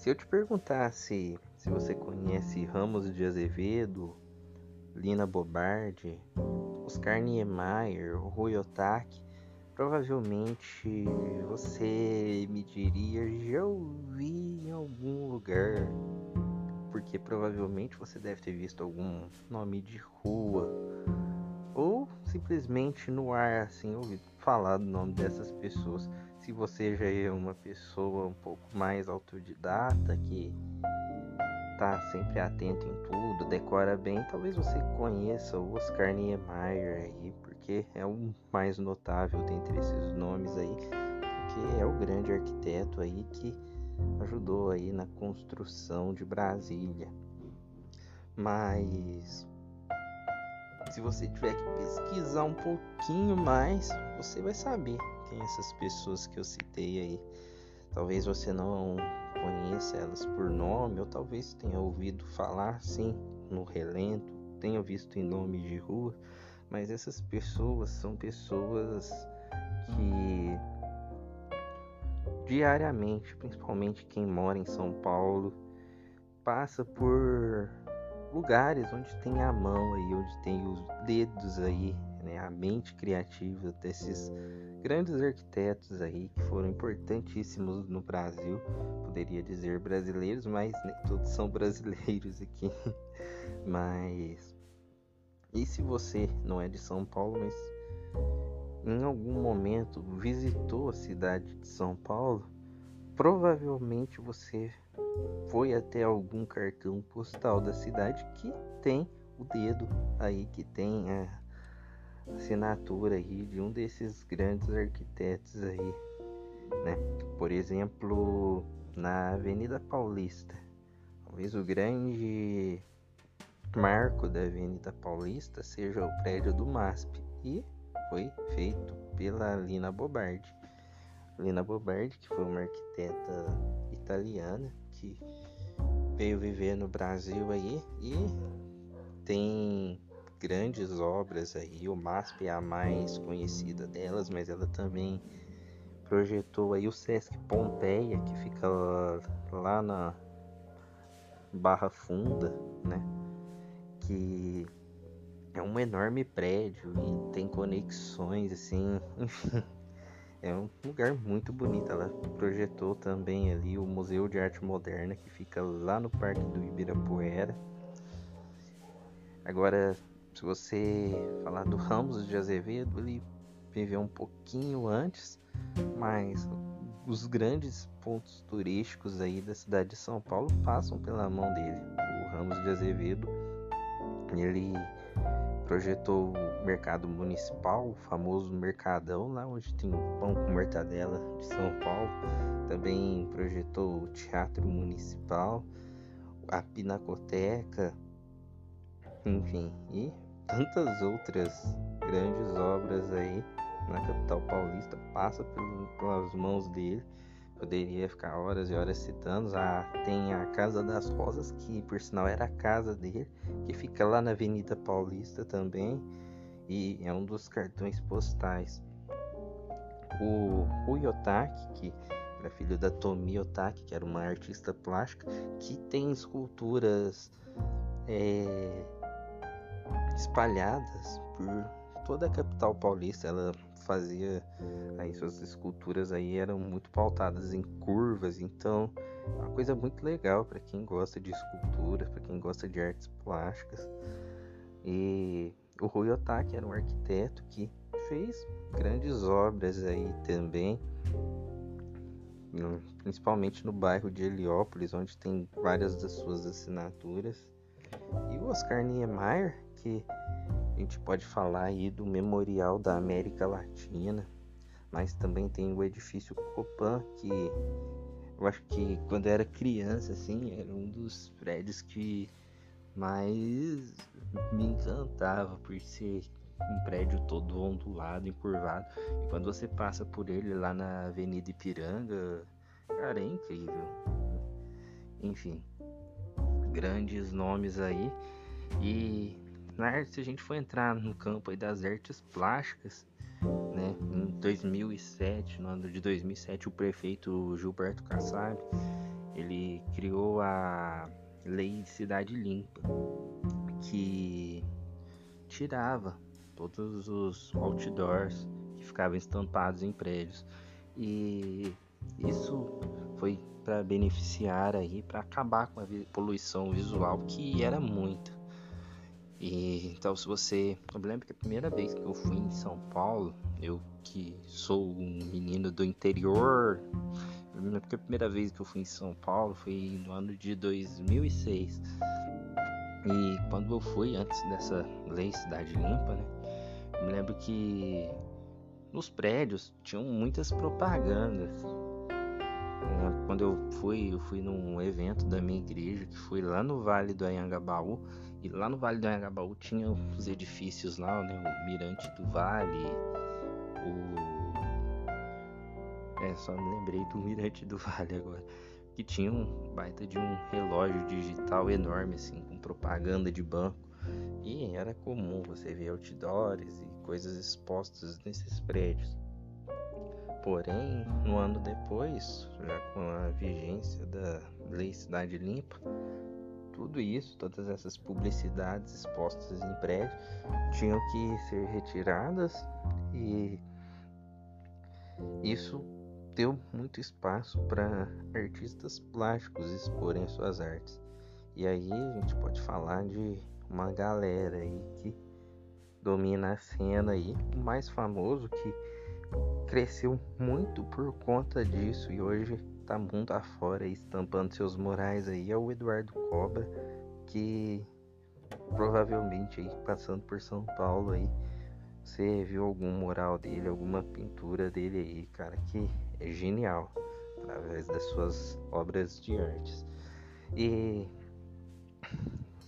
Se eu te perguntasse se você conhece Ramos de Azevedo, Lina Bobardi, Oscar Niemeyer, Rui Otaki, provavelmente você me diria já ouvi em algum lugar, porque provavelmente você deve ter visto algum nome de rua ou simplesmente no ar assim ouvido falar do nome dessas pessoas. Se você já é uma pessoa um pouco mais autodidata que tá sempre atento em tudo, decora bem, talvez você conheça o Oscar Niemeyer aí, porque é o mais notável dentre esses nomes aí, porque é o grande arquiteto aí que ajudou aí na construção de Brasília. Mas se você tiver que pesquisar um pouquinho mais, você vai saber quem essas pessoas que eu citei aí. Talvez você não conheça elas por nome, ou talvez tenha ouvido falar sim no relento, tenha visto em nome de rua, mas essas pessoas são pessoas que diariamente, principalmente quem mora em São Paulo, passa por lugares onde tem a mão aí, onde tem os dedos aí, né, a mente criativa desses grandes arquitetos aí que foram importantíssimos no Brasil, poderia dizer brasileiros, mas nem todos são brasileiros aqui. Mas e se você não é de São Paulo, mas em algum momento visitou a cidade de São Paulo, provavelmente você foi até algum cartão postal da cidade que tem o dedo aí, que tem a assinatura aí de um desses grandes arquitetos aí, né? Por exemplo, na Avenida Paulista, talvez o grande marco da Avenida Paulista seja o prédio do MASP e foi feito pela Lina Bobardi. Lina Bobardi, que foi uma arquiteta italiana que veio viver no Brasil aí e tem grandes obras aí. O MASP é a mais conhecida delas, mas ela também projetou aí o Sesc Pompeia, que fica lá, na Barra Funda, né? Que é um enorme prédio e tem conexões assim. É um lugar muito bonito. Ela projetou também ali o Museu de Arte Moderna, que fica lá no Parque do Ibirapuera. Agora, se você falar do Ramos de Azevedo, ele viveu um pouquinho antes, mas os grandes pontos turísticos aí da cidade de São Paulo passam pela mão dele. O Ramos de Azevedo, ele projetou o mercado municipal, o famoso Mercadão, lá onde tem o pão com mortadela de São Paulo. Também projetou o Teatro Municipal, a Pinacoteca, enfim, e tantas outras grandes obras aí na capital paulista passa pelas mãos dele. Poderia ficar horas e horas citando. Ah, tem a Casa das Rosas, que por sinal era a casa dele, que fica lá na Avenida Paulista também. E é um dos cartões postais. O Rui Otaki, que era filho da Tomi Otaki, que era uma artista plástica, que tem esculturas é, espalhadas por toda a capital paulista. Ela fazia aí suas esculturas aí eram muito pautadas em curvas, então é uma coisa muito legal para quem gosta de escultura, para quem gosta de artes plásticas. E o Rui Otaki era um arquiteto que fez grandes obras aí também, principalmente no bairro de Heliópolis, onde tem várias das suas assinaturas. E o Oscar Niemeyer, que a gente pode falar aí do Memorial da América Latina, mas também tem o edifício Copan, que eu acho que quando eu era criança, assim, era um dos prédios que mais me encantava por ser um prédio todo ondulado, encurvado. E quando você passa por ele lá na Avenida Ipiranga, cara, é incrível. Enfim, grandes nomes aí. E na arte, se a gente for entrar no campo das artes plásticas, né, em 2007, no ano de 2007, o prefeito Gilberto Kassab, ele criou a Lei de Cidade Limpa, que tirava todos os outdoors que ficavam estampados em prédios. E isso foi para beneficiar aí, para acabar com a poluição visual, que era muita. E então se você, eu lembro que a primeira vez que eu fui em São Paulo, eu que sou um menino do interior, eu lembro que a primeira vez que eu fui em São Paulo foi no ano de 2006. E quando eu fui antes dessa lei Cidade Limpa, né? Eu me lembro que nos prédios tinham muitas propagandas. É, quando eu fui, eu fui num evento da minha igreja que foi lá no Vale do Anhangabaú. E lá no Vale do Anhangabaú tinha os edifícios lá, né? O Mirante do Vale, o. É, só me lembrei do Mirante do Vale agora. Que tinha um baita de um relógio digital enorme, assim, com propaganda de banco. E era comum você ver outdoors e coisas expostas nesses prédios. Porém, no ano depois, já com a vigência da Lei Cidade Limpa, tudo isso, todas essas publicidades expostas em prédios, tinham que ser retiradas e isso deu muito espaço para artistas plásticos exporem suas artes. E aí a gente pode falar de uma galera aí que domina a cena aí, o mais famoso que cresceu muito por conta disso e hoje tá mundo afora estampando seus morais aí é o Eduardo Cobra, que provavelmente aí passando por São Paulo aí você viu algum mural dele, alguma pintura dele aí, cara, que é genial através das suas obras de artes. E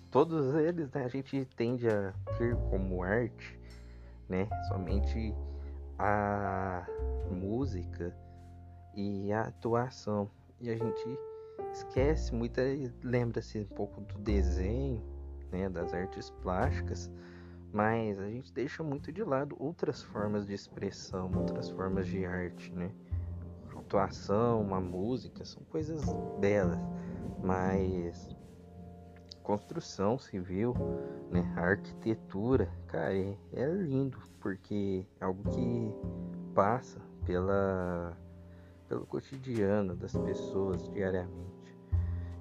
todos eles, né, a gente tende a ter como arte, né, somente a música e a atuação. E a gente esquece muito, lembra-se um pouco do desenho, né, das artes plásticas, mas a gente deixa muito de lado outras formas de expressão, outras formas de arte, né? Atuação, uma música, são coisas belas, mas construção civil, né, a arquitetura, cara, é, é lindo porque é algo que passa pela pelo cotidiano das pessoas diariamente.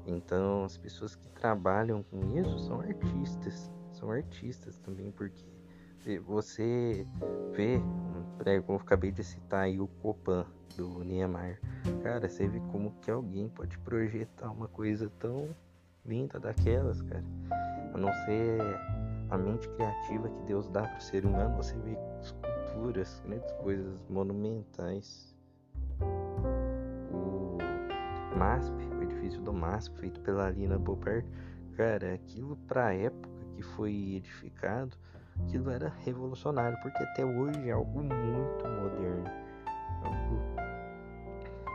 Então, as pessoas que trabalham com isso são artistas, são artistas também porque você vê como eu acabei de citar aí o Copan do Niemeyer, cara, você vê como que alguém pode projetar uma coisa tão vinda daquelas, cara. A não ser a mente criativa que Deus dá para o ser humano, você vê esculturas, grandes coisas monumentais. MASP, o edifício do MASP, feito pela Lina Bopert, cara, aquilo para a época que foi edificado, aquilo era revolucionário, porque até hoje é algo muito moderno,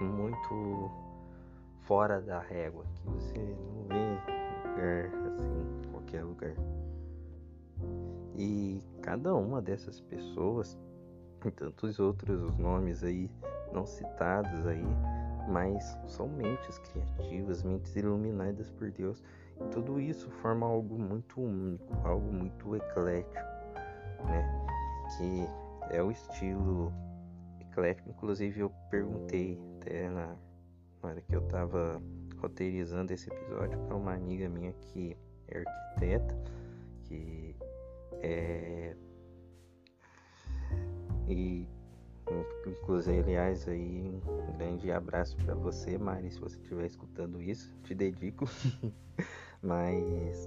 algo muito fora da régua, que você não vê em lugar assim, qualquer lugar. E cada uma dessas pessoas, e tantos outros nomes aí não citados aí, mas são mentes criativas, mentes iluminadas por Deus. E tudo isso forma algo muito único, algo muito eclético, né? Que é o estilo eclético. Inclusive eu perguntei até na hora que eu tava roteirizando esse episódio para uma amiga minha que é arquiteta, que é. E inclusive, aliás, aí um grande abraço para você, Mari, se você estiver escutando isso, te dedico. Mas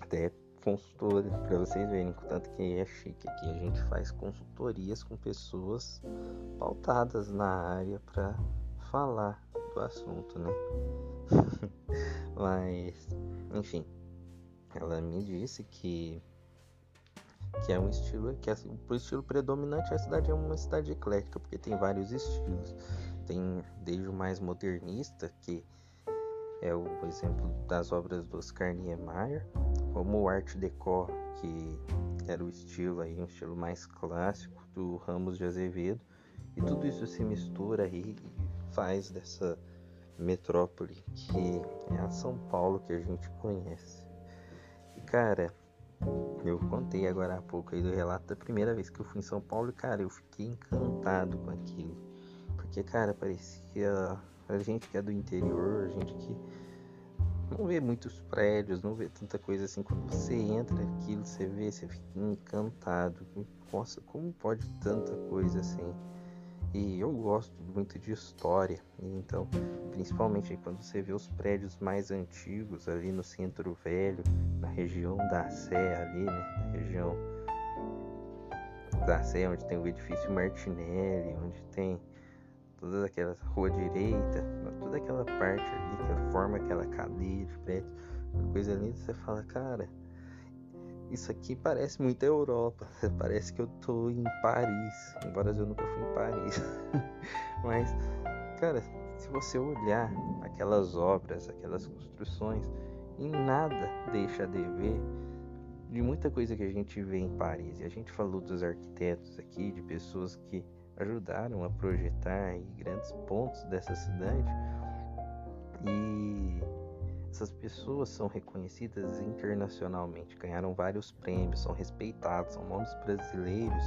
até consultora para vocês verem tanto que é chique aqui a gente faz consultorias com pessoas pautadas na área para falar do assunto, né? Mas, enfim, ela me disse que que é um estilo que é, o estilo predominante a cidade é uma cidade eclética porque tem vários estilos tem desde o mais modernista que é o exemplo das obras do Oscar Niemeyer como o Art Deco que era o estilo aí um estilo mais clássico do Ramos de Azevedo e tudo isso se mistura aí e faz dessa metrópole que é a São Paulo que a gente conhece. E cara, eu contei agora há pouco aí do relato da primeira vez que eu fui em São Paulo cara, eu fiquei encantado com aquilo. Porque cara, parecia a gente que é do interior, a gente que não vê muitos prédios, não vê tanta coisa assim. Quando você entra aquilo, você vê, você fica encantado. Nossa, como pode tanta coisa assim? E eu gosto muito de história, então, principalmente quando você vê os prédios mais antigos ali no centro velho, na região da Sé ali, né? Na região da Sé, onde tem o edifício Martinelli, onde tem toda aquela rua direita, toda aquela parte ali que forma aquela cadeia de prédios, coisa linda, você fala, cara, isso aqui parece muito a Europa. Parece que eu tô em Paris, embora eu nunca fui em Paris. Mas, cara, se você olhar aquelas obras, aquelas construções, em nada deixa de ver de muita coisa que a gente vê em Paris. E a gente falou dos arquitetos aqui, de pessoas que ajudaram a projetar grandes pontos dessa cidade. E essas pessoas são reconhecidas internacionalmente, ganharam vários prêmios, são respeitados, são nomes brasileiros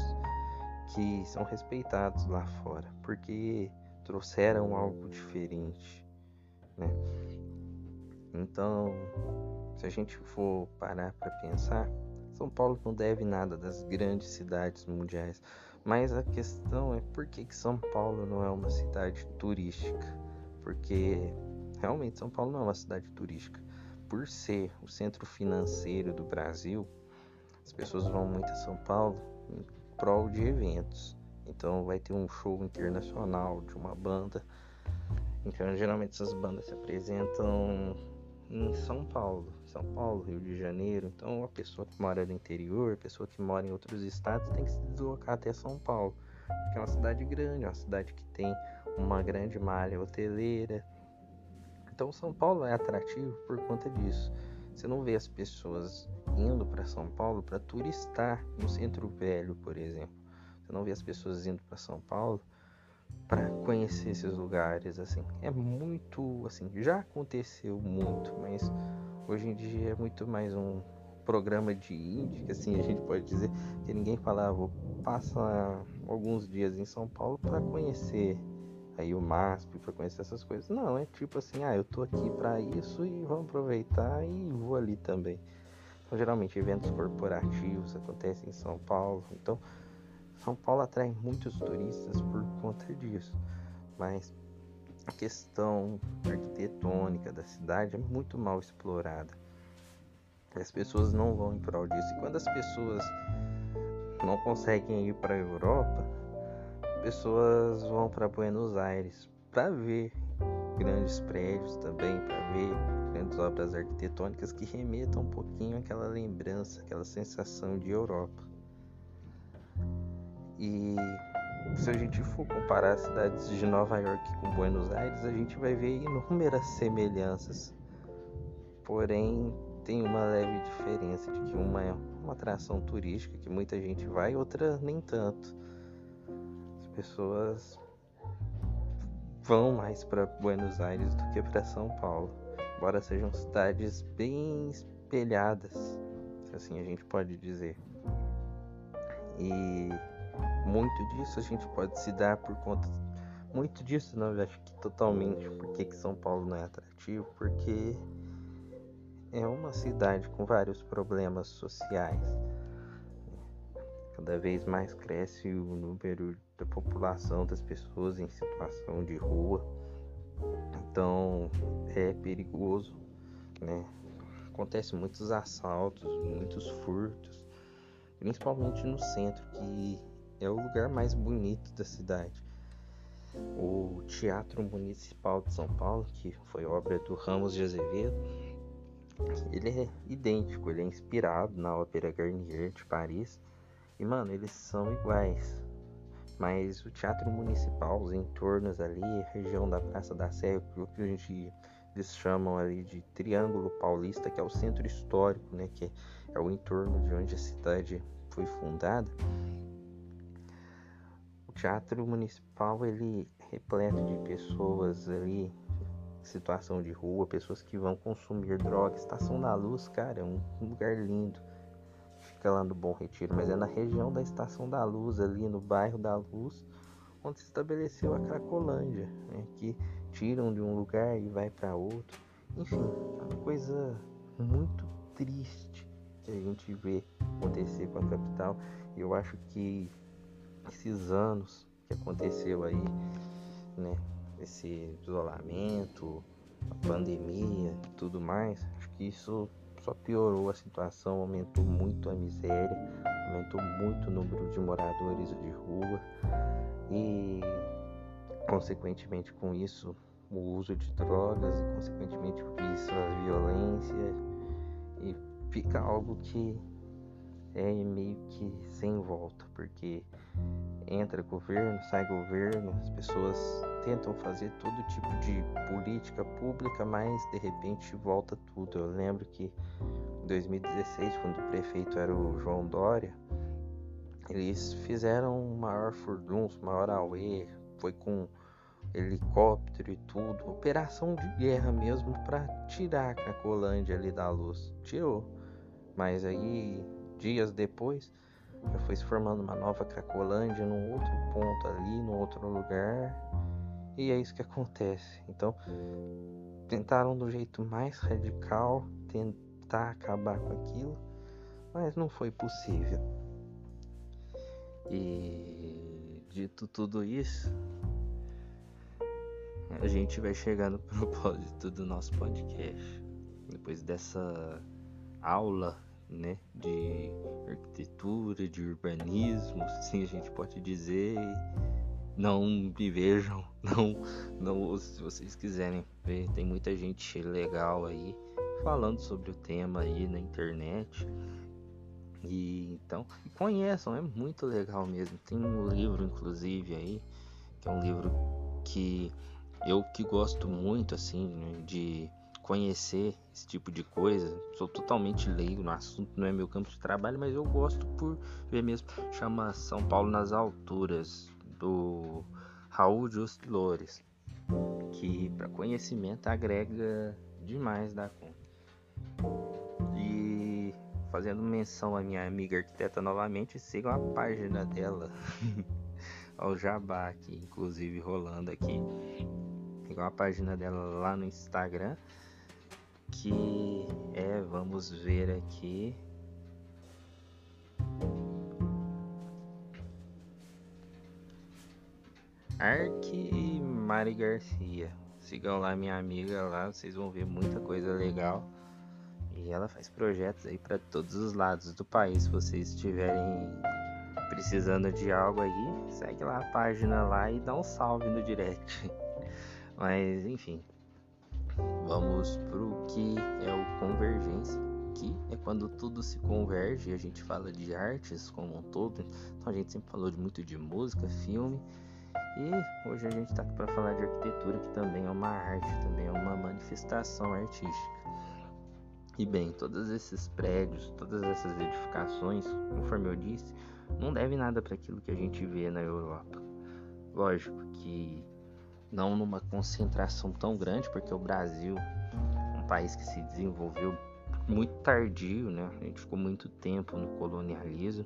que são respeitados lá fora, porque trouxeram algo diferente, né? Então, se a gente for parar para pensar, São Paulo não deve nada das grandes cidades mundiais, mas a questão é por que, que São Paulo não é uma cidade turística? Porque realmente São Paulo não é uma cidade turística. Por ser o centro financeiro do Brasil, as pessoas vão muito a São Paulo em prol de eventos. Então vai ter um show internacional de uma banda. Então geralmente essas bandas se apresentam em São Paulo, São Paulo, Rio de Janeiro. Então a pessoa que mora no interior, a pessoa que mora em outros estados tem que se deslocar até São Paulo, porque é uma cidade grande, é uma cidade que tem uma grande malha hoteleira, então São Paulo é atrativo por conta disso. Você não vê as pessoas indo para São Paulo para turistar no Centro Velho, por exemplo. Você não vê as pessoas indo para São Paulo para conhecer esses lugares assim. É muito assim, já aconteceu muito, mas hoje em dia é muito mais um programa de índica, assim a gente pode dizer, que ninguém fala, ah, vou passar alguns dias em São Paulo para conhecer aí o MASP para conhecer essas coisas. Não, é tipo assim, ah, eu tô aqui para isso e vamos aproveitar e vou ali também. Então, geralmente eventos corporativos acontecem em São Paulo. Então, São Paulo atrai muitos turistas por conta disso. Mas a questão arquitetônica da cidade é muito mal explorada. As pessoas não vão em prol disso. E quando as pessoas não conseguem ir para a Europa, pessoas vão para Buenos Aires para ver grandes prédios também, para ver grandes obras arquitetônicas que remetam um pouquinho àquela lembrança, aquela sensação de Europa. E se a gente for comparar as cidades de Nova York com Buenos Aires, a gente vai ver inúmeras semelhanças. Porém, tem uma leve diferença de que uma é uma atração turística que muita gente vai, outra nem tanto pessoas vão mais para Buenos Aires do que para São Paulo, embora sejam cidades bem espelhadas, se assim a gente pode dizer. E muito disso a gente pode se dar por conta muito disso não acho que totalmente porque que São Paulo não é atrativo porque é uma cidade com vários problemas sociais cada vez mais cresce o número da população das pessoas em situação de rua. Então é perigoso, né? Acontece muitos assaltos, muitos furtos, principalmente no centro, que é o lugar mais bonito da cidade. O Teatro Municipal de São Paulo, que foi obra do Ramos de Azevedo, ele é idêntico, ele é inspirado na Ópera Garnier de Paris. E mano, eles são iguais. Mas o teatro municipal, os entornos ali, região da Praça da Sé, o que a gente eles chamam ali de Triângulo Paulista, que é o centro histórico, né, que é o entorno de onde a cidade foi fundada. O teatro municipal ele é repleto de pessoas ali situação de rua, pessoas que vão consumir drogas. Estação da Luz, cara, é um lugar lindo. Fica lá no Bom Retiro, mas é na região da Estação da Luz, ali no bairro da Luz, onde se estabeleceu a Cracolândia, né, que tiram de um lugar e vai para outro. Enfim, é uma coisa muito triste que a gente vê acontecer com a capital. Eu acho que esses anos que aconteceu aí, né, esse isolamento, a pandemia, tudo mais, acho que isso só piorou a situação, aumentou muito a miséria, aumentou muito o número de moradores de rua e consequentemente com isso o uso de drogas e consequentemente por isso a violência. E fica algo que é meio que sem volta, porque entra governo, sai governo, as pessoas tentam fazer todo tipo de política pública, mas de repente volta tudo. Eu lembro que em 2016, quando o prefeito era o João Dória, eles fizeram um maior furdunço, maior auê, foi com helicóptero e tudo, operação de guerra mesmo para tirar a Cracolândia ali da luz. Tirou. Mas aí, dias depois, já foi se formando uma nova Cracolândia num outro ponto ali, num outro lugar. E é isso que acontece. Então, tentaram do jeito mais radical tentar acabar com aquilo, mas não foi possível. E dito tudo isso, a gente vai chegar no propósito do nosso podcast. Depois dessa aula, né, de arquitetura, de urbanismo, sim, a gente pode dizer. Não me vejam, não, não, se vocês quiserem ver, tem muita gente legal aí falando sobre o tema aí na internet. E então, conheçam, é muito legal mesmo. Tem um livro, inclusive, aí, que é um livro que eu que gosto muito assim né, de conhecer esse tipo de coisa, sou totalmente leigo no assunto, não é meu campo de trabalho, mas eu gosto por ver mesmo. Chama São Paulo nas Alturas, do Raul Just Lores, que para conhecimento agrega demais da conta. E fazendo menção à minha amiga arquiteta novamente, sigam a página dela. ao jabá aqui, inclusive rolando aqui. Tem uma página dela lá no Instagram que é, vamos ver aqui. Arque Mari Garcia. Sigam lá minha amiga lá, vocês vão ver muita coisa legal. E ela faz projetos aí para todos os lados do país. Se vocês estiverem precisando de algo aí, segue lá a página lá e dá um salve no direct. Mas enfim, vamos pro que é o convergência, que é quando tudo se converge e a gente fala de artes como um todo. Então a gente sempre falou de muito de música, filme. E hoje a gente está aqui para falar de arquitetura, que também é uma arte, também é uma manifestação artística. E bem, todos esses prédios, todas essas edificações, conforme eu disse, não devem nada para aquilo que a gente vê na Europa. Lógico que não numa concentração tão grande, porque o Brasil um país que se desenvolveu muito tardio, né? A gente ficou muito tempo no colonialismo,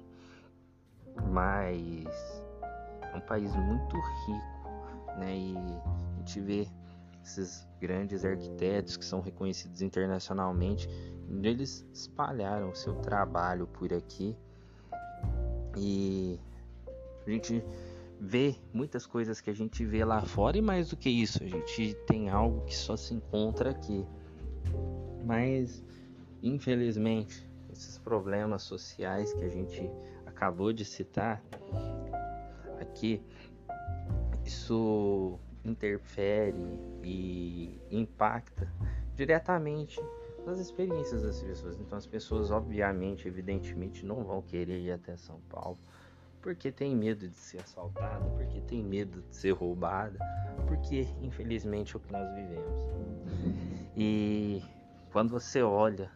mas é um país muito rico, né? E a gente vê esses grandes arquitetos que são reconhecidos internacionalmente, eles espalharam o seu trabalho por aqui e a gente vê muitas coisas que a gente vê lá fora e mais do que isso, a gente tem algo que só se encontra aqui. Mas infelizmente, esses problemas sociais que a gente acabou de citar aqui, isso interfere e impacta diretamente nas experiências das pessoas. Então as pessoas obviamente, evidentemente, não vão querer ir até São Paulo porque tem medo de ser assaltada, porque tem medo de ser roubada, porque infelizmente é o que nós vivemos. E quando você olha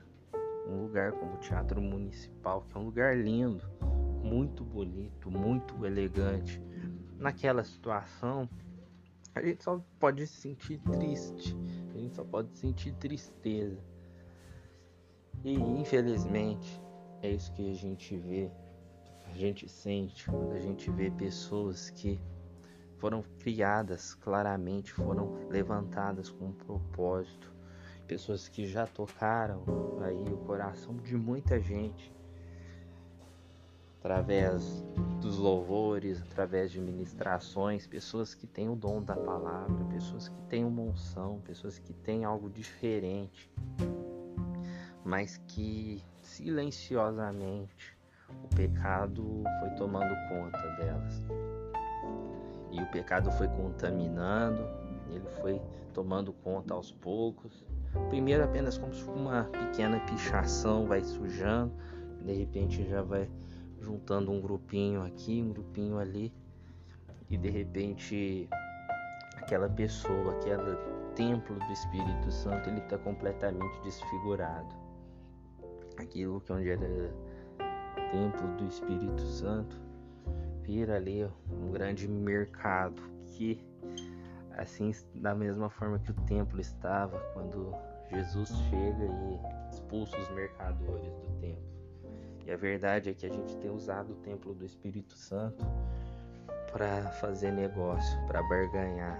um lugar como o Teatro Municipal, que é um lugar lindo, muito bonito, muito elegante, naquela situação, a gente só pode se sentir triste, a gente só pode sentir tristeza. E infelizmente é isso que a gente vê, a gente sente quando a gente vê pessoas que foram criadas claramente, foram levantadas com um propósito, pessoas que já tocaram aí o coração de muita gente através dos louvores, através de ministrações, pessoas que têm o dom da palavra, pessoas que têm uma unção, pessoas que têm algo diferente, mas que silenciosamente o pecado foi tomando conta delas. E o pecado foi contaminando, ele foi tomando conta aos poucos. Primeiro apenas como uma pequena pichação vai sujando, de repente já vai juntando um grupinho aqui, um grupinho ali, e de repente aquela pessoa, aquele templo do Espírito Santo, ele está completamente desfigurado. Aquilo que onde era templo do Espírito Santo vira ali um grande mercado que assim da mesma forma que o templo estava quando Jesus chega e expulsa os mercadores do templo. E a verdade é que a gente tem usado o templo do Espírito Santo para fazer negócio, para barganhar.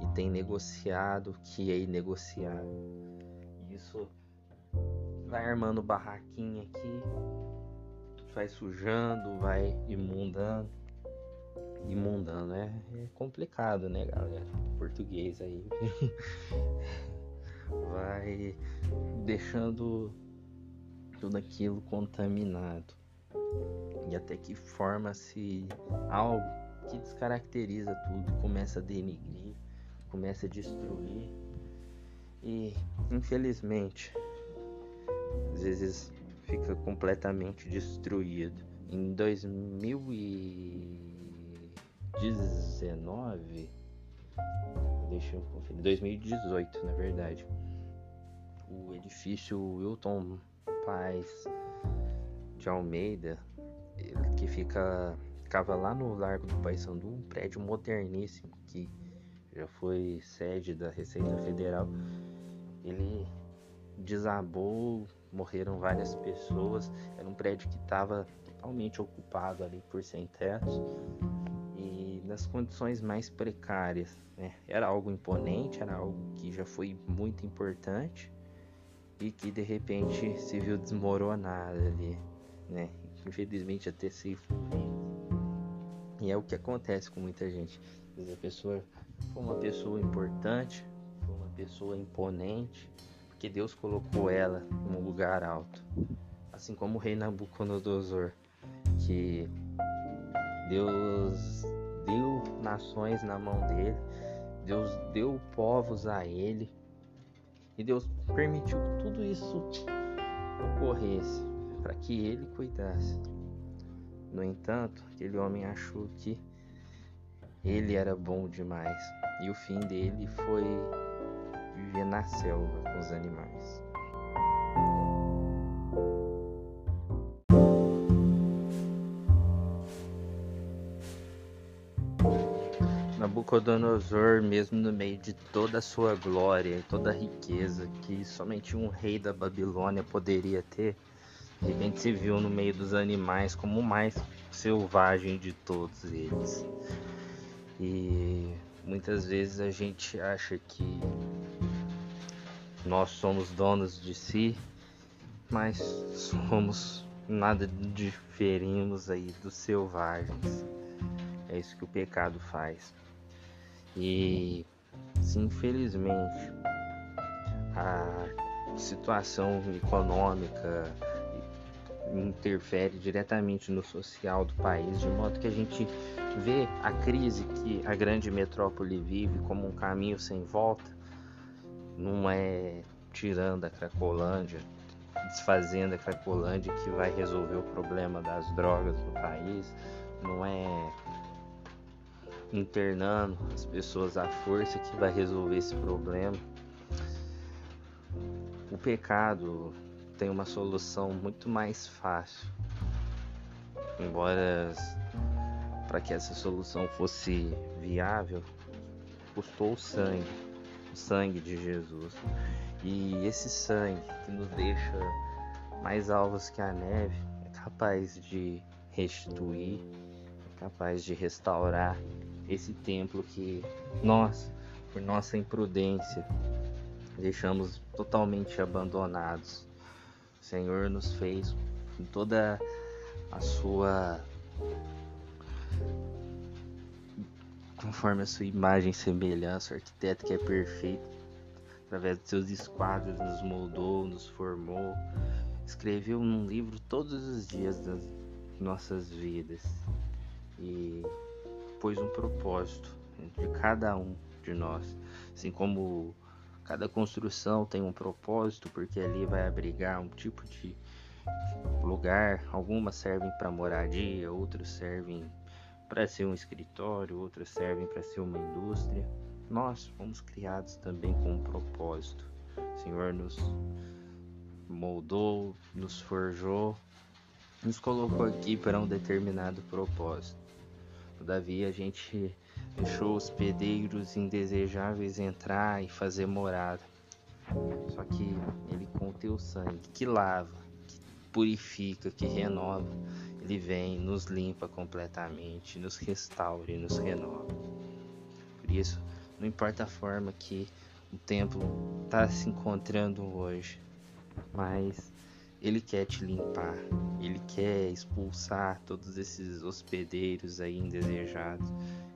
E tem negociado o que é inegociável. Isso vai armando barraquinha aqui, vai sujando, vai imundando. Imundando é, é complicado, né, galera? Português aí. vai deixando tudo aquilo contaminado. E até que forma-se algo que descaracteriza tudo, começa a denigrir, começa a destruir. E infelizmente, às vezes fica completamente destruído. Em 2019, deixa eu conferir, 2018 na verdade, o edifício Wilton Paz de Almeida, que fica ficava lá no Largo do Paissandu, um prédio moderníssimo que já foi sede da Receita Federal. Ele desabou, morreram várias pessoas. Era um prédio que estava totalmente ocupado ali por sem teto e nas condições mais precárias. Né? Era algo imponente, era algo que já foi muito importante e que de repente se viu desmoronar ali, né? Infelizmente até se. E é o que acontece com muita gente. Às a pessoa foi uma pessoa importante, foi uma pessoa imponente, porque Deus colocou ela em um lugar alto. Assim como o rei Nabucodonosor, que Deus deu nações na mão dele, Deus deu povos a ele, e Deus permitiu que tudo isso ocorresse para que ele cuidasse. No entanto, aquele homem achou que ele era bom demais e o fim dele foi viver na selva com os animais. Nabucodonosor, mesmo no meio de toda a sua glória e toda a riqueza que somente um rei da Babilônia poderia ter, de repente se viu no meio dos animais como o mais selvagem de todos eles. E muitas vezes a gente acha que nós somos donos de si, mas somos nada diferimos aí dos selvagens. É isso que o pecado faz. E se infelizmente a situação econômica interfere diretamente no social do país, de modo que a gente vê a crise que a grande metrópole vive como um caminho sem volta, não é tirando a Cracolândia, desfazendo a Cracolândia que vai resolver o problema das drogas no país, não é internando as pessoas à força que vai resolver esse problema. O pecado tem uma solução muito mais fácil. Embora para que essa solução fosse viável, custou sangue. o sangue de Jesus. E esse sangue que nos deixa mais alvos que a neve é capaz de restituir, é capaz de restaurar esse templo que nós, por nossa imprudência, deixamos totalmente abandonados. O Senhor nos fez com toda a sua conforme a sua imagem e semelhança, o arquiteto que é perfeito, através de seus esquadros nos moldou, nos formou, escreveu num livro todos os dias das nossas vidas e pôs um propósito de cada um de nós, assim como cada construção tem um propósito, porque ali vai abrigar um tipo de lugar, algumas servem para moradia, outras servem para ser um escritório, outras servem para ser uma indústria. Nós fomos criados também com um propósito. O Senhor nos moldou, nos forjou, nos colocou aqui para um determinado propósito. Todavia, a gente deixou os pedreiros indesejáveis entrar e fazer morada. Só que ele com o teu sangue que lava, que purifica, que renova, ele vem, nos limpa completamente, nos restaura e nos renova. Por isso, não importa a forma que o templo está se encontrando hoje, mas ele quer te limpar, ele quer expulsar todos esses hospedeiros aí indesejados,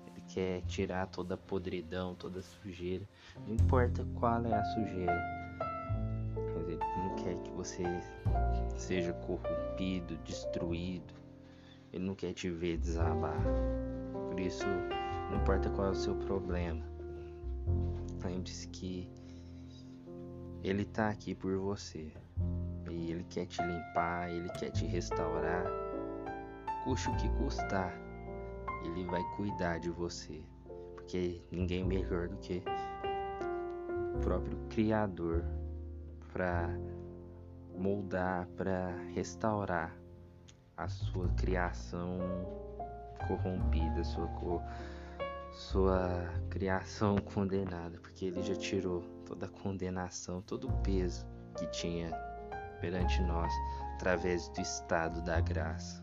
ele quer tirar toda a podridão, toda a sujeira, não importa qual é a sujeira, mas ele não quer que você seja corrompido, destruído, ele não quer te ver desabar. Por isso, não importa qual é o seu problema, lembre-se que Ele está aqui por você. E Ele quer te limpar, Ele quer te restaurar. Custe o que custar, Ele vai cuidar de você. Porque ninguém melhor do que o próprio Criador para moldar, para restaurar a sua criação corrompida, sua, sua criação condenada, porque ele já tirou toda a condenação, todo o peso que tinha perante nós através do estado da graça.